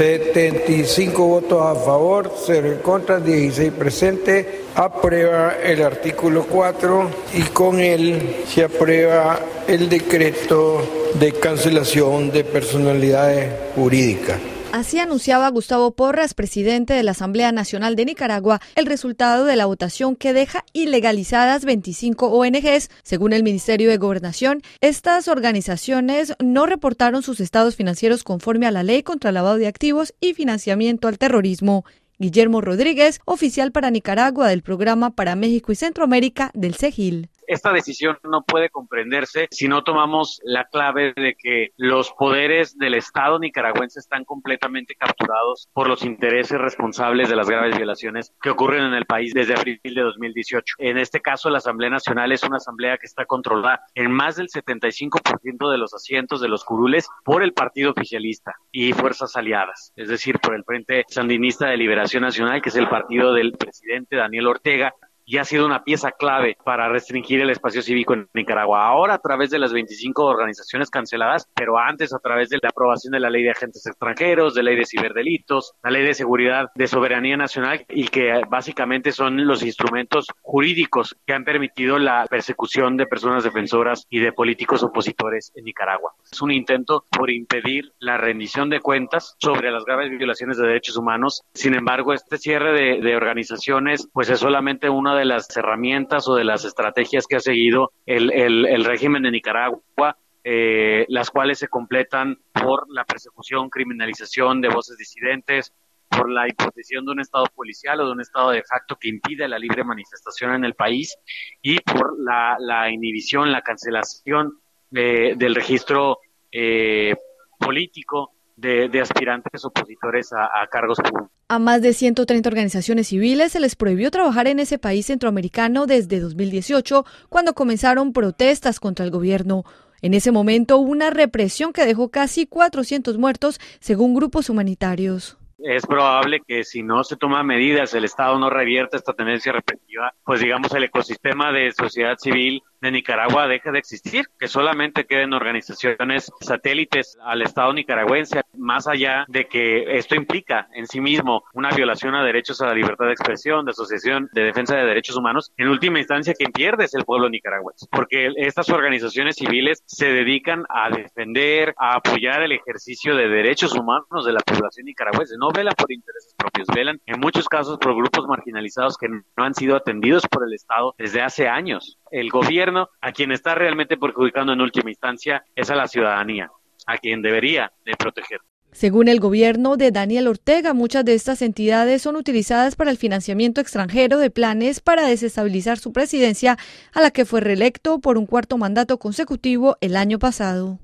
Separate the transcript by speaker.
Speaker 1: 75 votos a favor, 0 en contra, 16 presentes. Aprueba el artículo 4 y con él se aprueba el decreto de cancelación de personalidades jurídicas.
Speaker 2: Así anunciaba Gustavo Porras, presidente de la Asamblea Nacional de Nicaragua, el resultado de la votación que deja ilegalizadas 25 ONGs. Según el Ministerio de Gobernación, estas organizaciones no reportaron sus estados financieros conforme a la ley contra el lavado de activos y financiamiento al terrorismo. Guillermo Rodríguez, oficial para Nicaragua del Programa para México y Centroamérica del CEGIL
Speaker 3: esta decisión no puede comprenderse si no tomamos la clave de que los poderes del Estado nicaragüense están completamente capturados por los intereses responsables de las graves violaciones que ocurren en el país desde abril de 2018. En este caso, la Asamblea Nacional es una asamblea que está controlada en más del 75% de los asientos de los curules por el partido oficialista y fuerzas aliadas, es decir, por el Frente Sandinista de Liberación Nacional, que es el partido del presidente Daniel Ortega, y ha sido una pieza clave para restringir el espacio cívico en Nicaragua. Ahora a través de las 25 organizaciones canceladas, pero antes a través de la aprobación de la ley de agentes extranjeros, de ley de ciberdelitos, la ley de seguridad de soberanía nacional y que básicamente son los instrumentos jurídicos que han permitido la persecución de personas defensoras y de políticos opositores en Nicaragua. Es un intento por impedir la rendición de cuentas sobre las graves violaciones de derechos humanos. Sin embargo, este cierre de, de organizaciones pues es solamente una de de las herramientas o de las estrategias que ha seguido el, el, régimen de Nicaragua, eh, las cuales se completan por la persecución, criminalización de voces disidentes, por la imposición de un estado policial o de un estado de facto que impide la libre manifestación en el país y por la, la inhibición, la cancelación del registro eh, político de, aspirantes opositores a, cargos públicos.
Speaker 2: A más de 130 organizaciones civiles se les prohibió trabajar en ese país centroamericano desde 2018, cuando comenzaron protestas contra el gobierno. En ese momento una represión que dejó casi 400 muertos, según grupos humanitarios
Speaker 3: es probable que si no se toman medidas, el Estado no revierte esta tendencia represiva, pues digamos el ecosistema de sociedad civil de Nicaragua deje de existir, que solamente queden organizaciones satélites al Estado nicaragüense, más allá de que esto implica en sí mismo una violación a derechos a la libertad de expresión, de asociación, de defensa de derechos humanos, en última instancia quien pierde es el pueblo nicaragüense, porque estas organizaciones civiles se dedican a defender, a apoyar el ejercicio de derechos humanos de la población nicaragüense, no velan por intereses propios, velan en muchos casos por grupos marginalizados que no han sido atendidos por el Estado desde hace años. El gobierno a quien está realmente perjudicando en última instancia es a la ciudadanía, a quien debería de proteger.
Speaker 2: Según el gobierno de Daniel Ortega, muchas de estas entidades son utilizadas para el financiamiento extranjero de planes para desestabilizar su presidencia, a la que fue reelecto por un cuarto mandato consecutivo el año pasado.